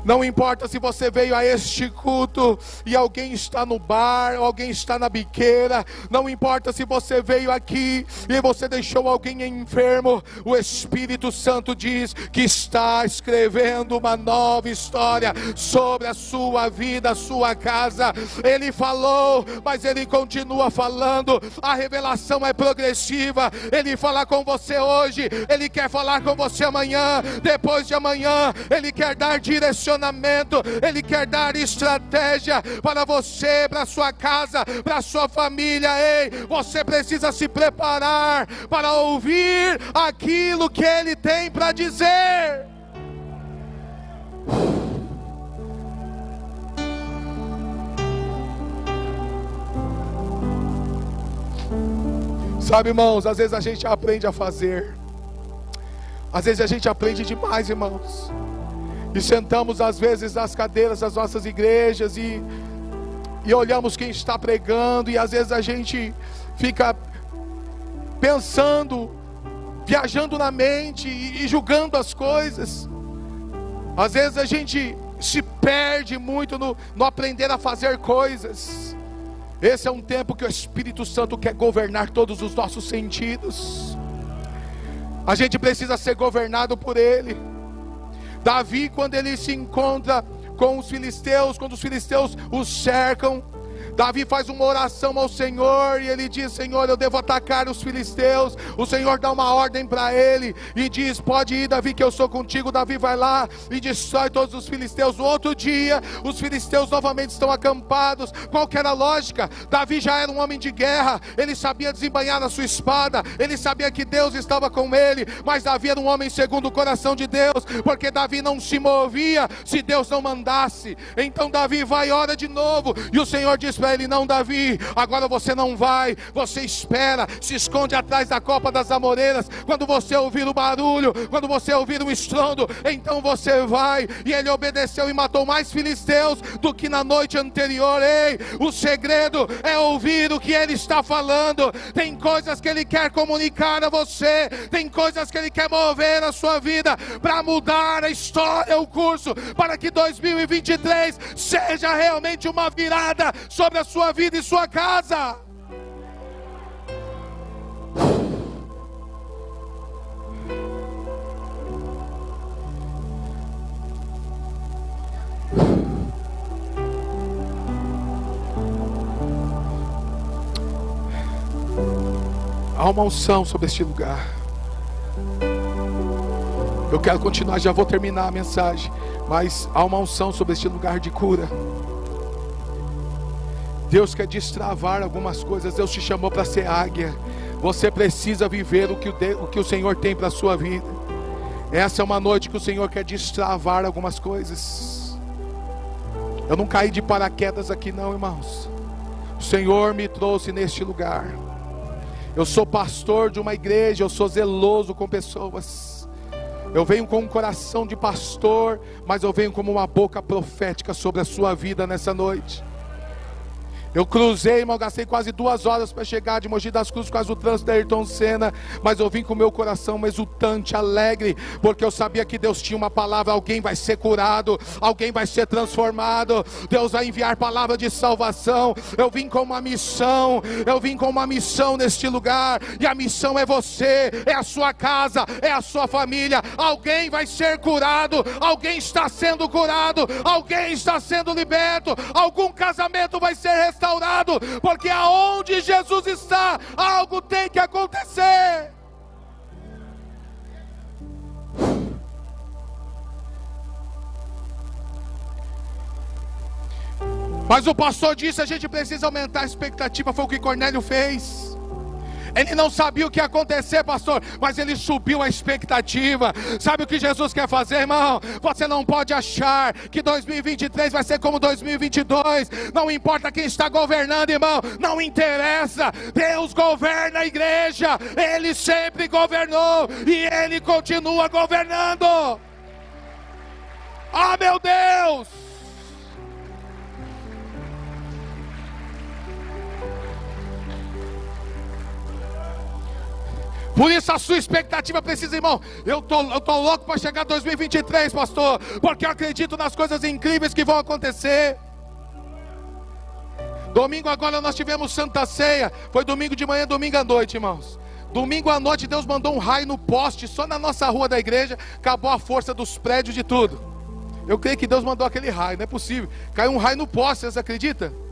Não importa se você veio a este culto e alguém está no bar, alguém está na biqueira. Não importa se você veio aqui e você deixou alguém enfermo. O Espírito Santo diz que está escrevendo uma nova história sobre a sua vida, a sua casa. Ele falou, mas ele continua falando. A revelação é progressiva. Ele fala com você hoje, ele quer falar com você amanhã, depois de amanhã, ele quer dar direção posicionamento, Ele quer dar estratégia para você, para sua casa, para sua família. Ei, você precisa se preparar para ouvir aquilo que Ele tem para dizer. Sabe, irmãos, às vezes a gente aprende a fazer. Às vezes a gente aprende demais, irmãos. E sentamos às vezes nas cadeiras das nossas igrejas e, e olhamos quem está pregando, e às vezes a gente fica pensando, viajando na mente e, e julgando as coisas. Às vezes a gente se perde muito no, no aprender a fazer coisas. Esse é um tempo que o Espírito Santo quer governar todos os nossos sentidos. A gente precisa ser governado por Ele. Davi, quando ele se encontra com os filisteus, quando os filisteus os cercam, Davi faz uma oração ao Senhor e ele diz: Senhor, eu devo atacar os filisteus. O Senhor dá uma ordem para ele e diz: Pode ir, Davi, que eu sou contigo. Davi vai lá e destrói todos os filisteus. No outro dia, os filisteus novamente estão acampados. Qual que era a lógica? Davi já era um homem de guerra, ele sabia desembanhar a sua espada, ele sabia que Deus estava com ele, mas Davi era um homem segundo o coração de Deus, porque Davi não se movia se Deus não mandasse. Então Davi vai e ora de novo, e o Senhor diz para ele: Não, Davi, agora você não vai, você espera, se esconde atrás da copa das amoreiras. Quando você ouvir o barulho, quando você ouvir o estrondo, então você vai. E ele obedeceu e matou mais filisteus do que na noite anterior. Ei, o segredo é ouvir o que ele está falando. Tem coisas que ele quer comunicar a você, tem coisas que ele quer mover a sua vida para mudar a história, o curso, para que 2023 seja realmente uma virada sobre sobre a sua vida e sua casa. Há uma unção sobre este lugar. Eu quero continuar, já vou terminar a mensagem. Mas há uma unção sobre este lugar de cura. Deus quer destravar algumas coisas. Deus te chamou para ser águia. Você precisa viver o que o, o, que o Senhor tem para a sua vida. Essa é uma noite que o Senhor quer destravar algumas coisas. Eu não caí de paraquedas aqui, não, irmãos. O Senhor me trouxe neste lugar. Eu sou pastor de uma igreja, eu sou zeloso com pessoas. Eu venho com um coração de pastor, mas eu venho como uma boca profética sobre a sua vida nessa noite. Eu cruzei, irmão, gastei quase duas horas para chegar de Mogi das Cruzes, quase o trânsito da Ayrton Senna, mas eu vim com o meu coração exultante, alegre, porque eu sabia que Deus tinha uma palavra, alguém vai ser curado, alguém vai ser transformado, Deus vai enviar palavra de salvação. Eu vim com uma missão, eu vim com uma missão neste lugar, e a missão é você, é a sua casa, é a sua família. Alguém vai ser curado, alguém está sendo curado, alguém está sendo liberto, algum casamento vai ser restaurado restaurado, porque aonde Jesus está, algo tem que acontecer. Mas o pastor disse: a gente precisa aumentar a expectativa. Foi o que Cornélio fez. Ele não sabia o que ia acontecer, pastor, mas ele subiu a expectativa. Sabe o que Jesus quer fazer, irmão? Você não pode achar que 2023 vai ser como 2022. Não importa quem está governando, irmão, não interessa. Deus governa a igreja. Ele sempre governou e ele continua governando. Ah, meu Deus! Por isso a sua expectativa precisa, irmão. Eu tô, eu tô louco para chegar 2023, pastor, porque eu acredito nas coisas incríveis que vão acontecer. Domingo agora nós tivemos Santa Ceia. Foi domingo de manhã, domingo à noite, irmãos. Domingo à noite Deus mandou um raio no poste, só na nossa rua da igreja, acabou a força dos prédios de tudo. Eu creio que Deus mandou aquele raio, não é possível. Caiu um raio no poste, vocês acreditam?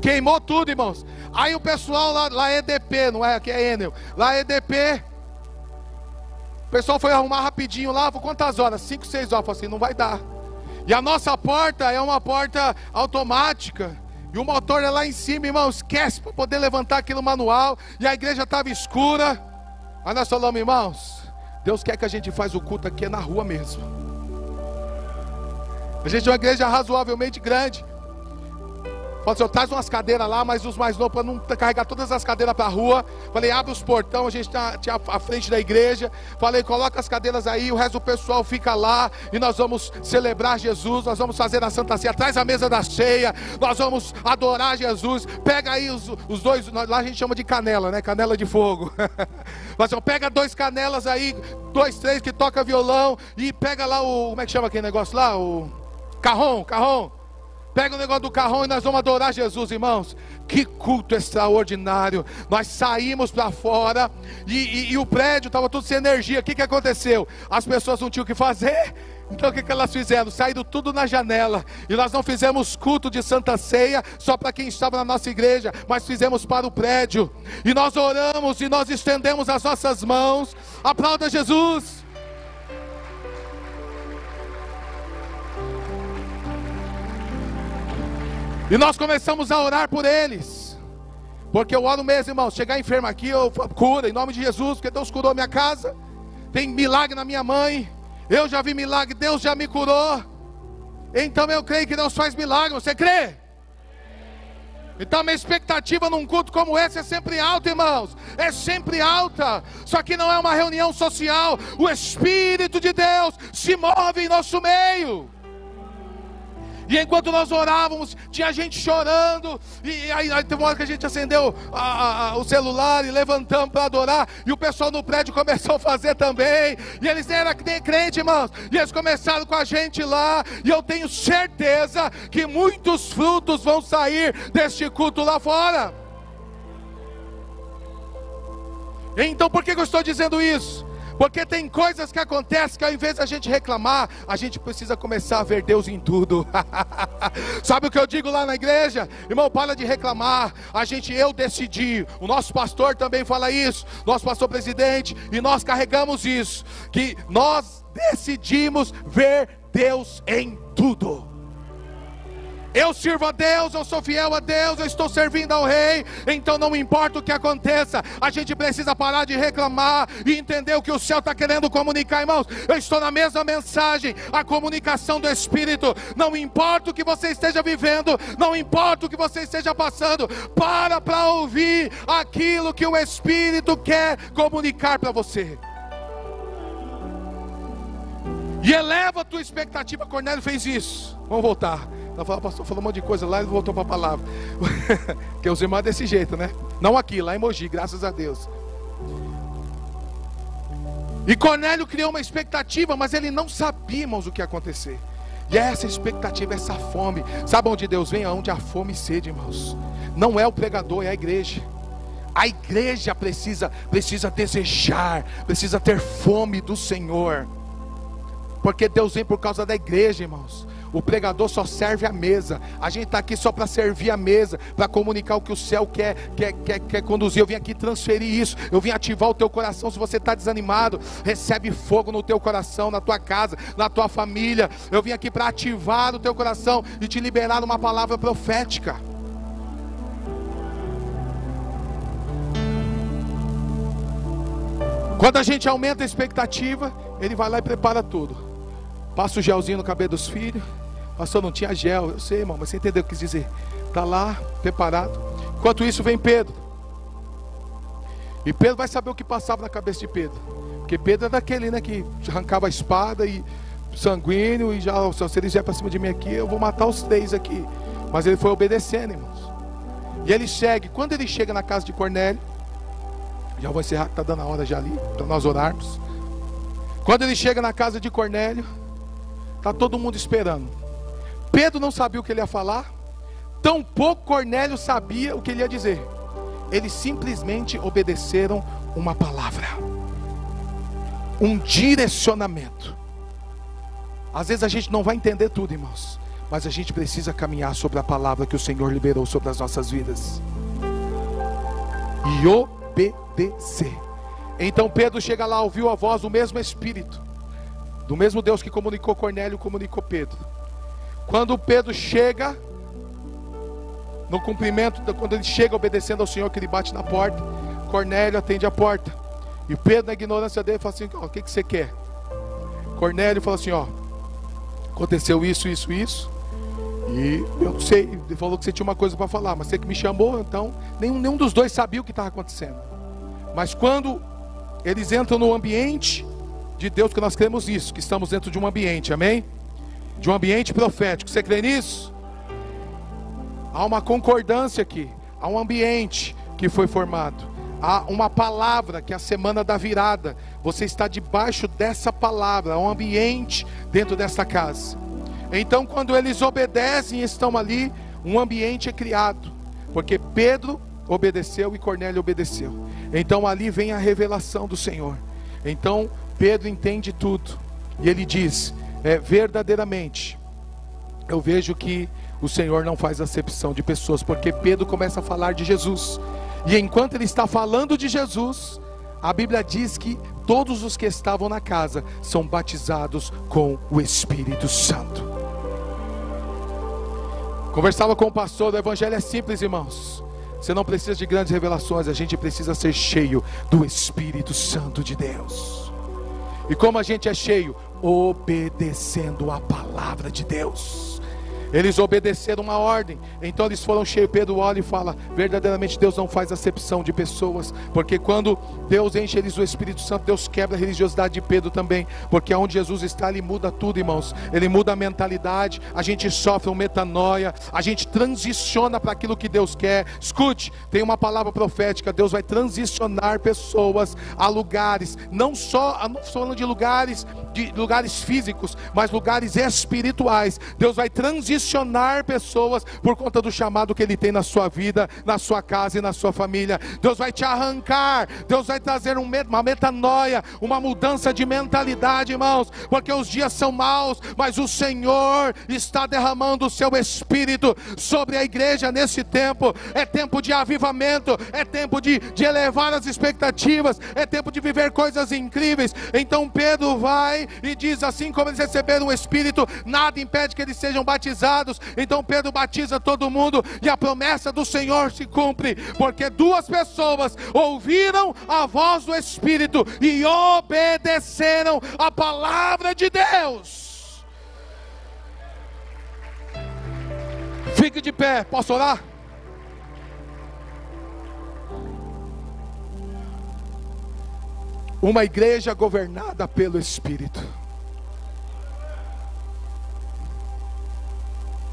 Queimou tudo, irmãos. Aí o pessoal lá, lá EDP, não é? Aqui é Enel. Lá EDP. O pessoal foi arrumar rapidinho lá, quantas horas? 5, 6 horas. Falei assim, não vai dar. E a nossa porta é uma porta automática. E o motor é lá em cima, irmão. Esquece para poder levantar aquilo manual. E a igreja estava escura. Aí nós falamos, irmãos, Deus quer que a gente faz o culto aqui é na rua mesmo. A gente é uma igreja razoavelmente grande. Falei assim, traz umas cadeiras lá, mas os mais novos, para não carregar todas as cadeiras para a rua. Falei, abre os portão, a gente tá à frente da igreja. Falei, coloca as cadeiras aí, o resto do pessoal fica lá. E nós vamos celebrar Jesus, nós vamos fazer a Santa Ceia. Traz a mesa da ceia, nós vamos adorar Jesus. Pega aí os, os dois, lá a gente chama de canela, né? Canela de fogo. Falei assim, pega dois canelas aí, dois, três que toca violão. E pega lá o, como é que chama aquele negócio lá? O carrom, carrom. Pega o negócio do carrão e nós vamos adorar Jesus, irmãos. Que culto extraordinário. Nós saímos para fora e, e, e, o prédio estava tudo sem energia. O que, que aconteceu? As pessoas não tinham o que fazer. Então o que, que elas fizeram? Saíram tudo na janela. E nós não fizemos culto de Santa Ceia só para quem estava na nossa igreja, mas fizemos para o prédio. E nós oramos e nós estendemos as nossas mãos. Aplauda Jesus. E nós começamos a orar por eles. Porque eu oro mesmo, irmão. Chegar enfermo aqui, eu cura em nome de Jesus, porque Deus curou minha casa. Tem milagre na minha mãe. Eu já vi milagre, Deus já me curou. Então eu creio que Deus faz milagre. Você crê? Então minha expectativa num culto como esse é sempre alta, irmãos. É sempre alta. Só que não é uma reunião social. O Espírito de Deus se move em nosso meio. E enquanto nós orávamos, tinha gente chorando. E aí, aí teve uma hora que a gente acendeu a, a, o celular e levantamos para adorar. E o pessoal no prédio começou a fazer também. E eles eram crente, irmãos. E eles começaram com a gente lá. E eu tenho certeza que muitos frutos vão sair deste culto lá fora. Então por que eu estou dizendo isso? Porque tem coisas que acontecem que ao invés da gente reclamar, a gente precisa começar a ver Deus em tudo. Sabe o que eu digo lá na igreja? Irmão, para de reclamar. A gente, eu decidi. O nosso pastor também fala isso. Nosso pastor presidente. E nós carregamos isso. Que nós decidimos ver Deus em tudo. Eu sirvo a Deus, eu sou fiel a Deus, eu estou servindo ao Rei, então não importa o que aconteça, a gente precisa parar de reclamar e entender o que o céu está querendo comunicar, irmãos. Eu estou na mesma mensagem, a comunicação do Espírito. Não importa o que você esteja vivendo, não importa o que você esteja passando, para para ouvir aquilo que o Espírito quer comunicar para você. E eleva a tua expectativa. Cornélio fez isso. Vamos voltar. Ela falou, pastor, falou um monte de coisa lá e voltou para a palavra. Porque os irmãos é desse jeito, né? Não aqui, lá em Mogi, graças a Deus. E Cornélio criou uma expectativa, mas ele não sabia, irmãos, o que ia acontecer. E essa expectativa, essa fome. Sabe onde Deus vem? Aonde há fome e sede, irmãos. Não é o pregador, é a igreja. A igreja precisa, precisa desejar, precisa ter fome do Senhor. Porque Deus vem por causa da igreja, irmãos. O pregador só serve a mesa. A gente está aqui só para servir a mesa, para comunicar o que o céu quer, quer, quer, quer conduzir. Eu vim aqui transferir isso. Eu vim ativar o teu coração. Se você está desanimado, recebe fogo no teu coração, na tua casa, na tua família. Eu vim aqui para ativar o teu coração e te liberar uma palavra profética. Quando a gente aumenta a expectativa, ele vai lá e prepara tudo. Passa o gelzinho no cabelo dos filhos Pastor, não tinha gel. Eu sei, irmão, mas você entendeu o que quis dizer. Está lá, preparado. Enquanto isso, vem Pedro. E Pedro vai saber o que passava na cabeça de Pedro. Porque Pedro é daquele, né, que arrancava a espada e sanguíneo e já, se eles vierem para cima de mim aqui, eu vou matar os três aqui. Mas ele foi obedecendo, irmãos. E ele segue. Quando ele chega na casa de Cornélio, já vou encerrar, está dando a hora já ali, para nós orarmos. Quando ele chega na casa de Cornélio, está todo mundo esperando. Pedro não sabia o que ele ia falar, tampouco Cornélio sabia o que ele ia dizer. Eles simplesmente obedeceram uma palavra, um direcionamento. Às vezes a gente não vai entender tudo, irmãos, mas a gente precisa caminhar sobre a palavra que o Senhor liberou sobre as nossas vidas e obedecer. Então Pedro chega lá, ouviu a voz do mesmo Espírito, do mesmo Deus que comunicou Cornélio, comunicou Pedro. Quando Pedro chega, no cumprimento, quando ele chega obedecendo ao Senhor, que ele bate na porta, Cornélio atende a porta. E Pedro, na ignorância dele, fala assim: ó, o que, que você quer? Cornélio fala assim: ó, aconteceu isso, isso, isso. E eu sei, ele falou que você tinha uma coisa para falar, mas você que me chamou, então nenhum, nenhum dos dois sabia o que estava acontecendo. Mas quando eles entram no ambiente de Deus, que nós cremos isso, que estamos dentro de um ambiente, amém? de um ambiente profético. Você crê nisso? Há uma concordância aqui, há um ambiente que foi formado. Há uma palavra que é a semana da virada. Você está debaixo dessa palavra, há um ambiente dentro dessa casa. Então, quando eles obedecem e estão ali, um ambiente é criado, porque Pedro obedeceu e Cornélio obedeceu. Então ali vem a revelação do Senhor. Então Pedro entende tudo. E ele diz: é, verdadeiramente, eu vejo que o Senhor não faz acepção de pessoas, porque Pedro começa a falar de Jesus, e enquanto ele está falando de Jesus, a Bíblia diz que todos os que estavam na casa são batizados com o Espírito Santo. Conversava com o pastor, o evangelho é simples, irmãos. Você não precisa de grandes revelações, a gente precisa ser cheio do Espírito Santo de Deus. E como a gente é cheio? Obedecendo a palavra de Deus. Eles obedeceram uma ordem, então eles foram cheios. Pedro olha e fala: verdadeiramente Deus não faz acepção de pessoas, porque quando Deus enche eles do Espírito Santo, Deus quebra a religiosidade de Pedro também, porque onde Jesus está, ele muda tudo, irmãos. Ele muda a mentalidade, a gente sofre uma metanoia, a gente transiciona para aquilo que Deus quer. Escute, tem uma palavra profética: Deus vai transicionar pessoas a lugares, não só, não falando de lugares, de lugares físicos, mas lugares espirituais. Deus vai transicionar comissionar pessoas por conta do chamado que Ele tem na sua vida, na sua casa e na sua família. Deus vai te arrancar, Deus vai trazer uma metanoia, uma mudança de mentalidade, irmãos, porque os dias são maus, mas o Senhor está derramando o seu Espírito sobre a igreja nesse tempo. É tempo de avivamento, é tempo de, de elevar as expectativas, é tempo de viver coisas incríveis. Então Pedro vai e diz: assim como eles receberam o Espírito, nada impede que eles sejam batizados. Então Pedro batiza todo mundo e a promessa do Senhor se cumpre, porque duas pessoas ouviram a voz do Espírito e obedeceram a palavra de Deus. Fique de pé, posso orar? Uma igreja governada pelo Espírito.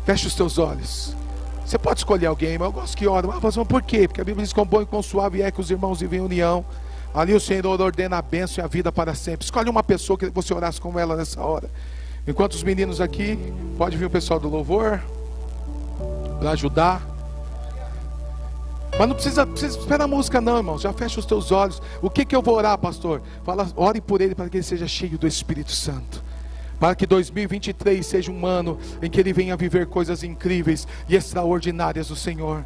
Feche os teus olhos. Você pode escolher alguém, mas eu gosto que ora. Mas por quê? Porque a Bíblia diz: com bom e com suave é que os irmãos vivem em união. Ali o Senhor ordena a bênção e a vida para sempre. Escolhe uma pessoa que você orasse com ela nessa hora. Enquanto os meninos aqui, pode vir o pessoal do louvor para ajudar. Mas não precisa, precisa esperar a música, não, irmão. Já fecha os teus olhos. O que, que eu vou orar, pastor? Fala, ore por ele para que ele seja cheio do Espírito Santo para que 2023 seja um ano em que ele venha viver coisas incríveis e extraordinárias do Senhor.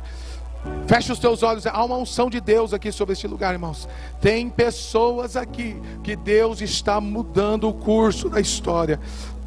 Feche os teus olhos, há uma unção de Deus aqui sobre este lugar, irmãos. Tem pessoas aqui que Deus está mudando o curso da história.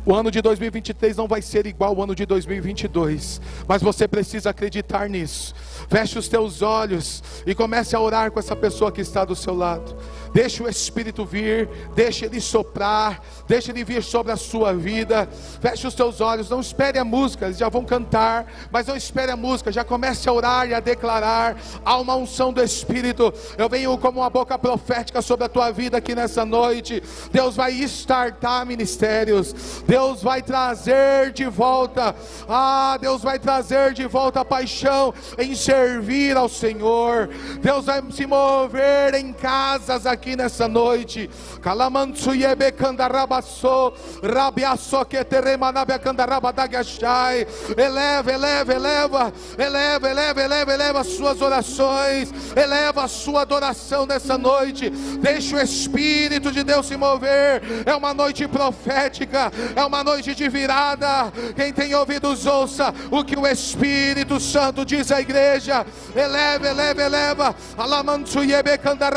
O ano de 2023 não vai ser igual ao ano de 2022, mas você precisa acreditar nisso. Feche os teus olhos e comece a orar com essa pessoa que está do seu lado. Deixe o Espírito vir, deixe ele soprar, deixe ele vir sobre a sua vida. Feche os teus olhos, não espere a música, eles já vão cantar, mas não espere a música, já comece a orar e a declarar. Há uma unção do Espírito. Eu venho como uma boca profética sobre a tua vida aqui nessa noite. Deus vai estartar ministérios, Deus vai trazer de volta, ah, Deus vai trazer de volta a paixão em servir ao Senhor. Deus vai se mover em casas aqui aqui nessa noite. Eleva, eleva, eleva, eleva, eleva, eleva, eleva as suas orações, eleva a sua adoração nessa noite. Deixa o Espírito de Deus se mover. É uma noite profética, é uma noite de virada. Quem tem ouvidos, ouça o que o Espírito Santo diz à igreja. Eleva, eleva, eleva. Alamanduria Bacandarás.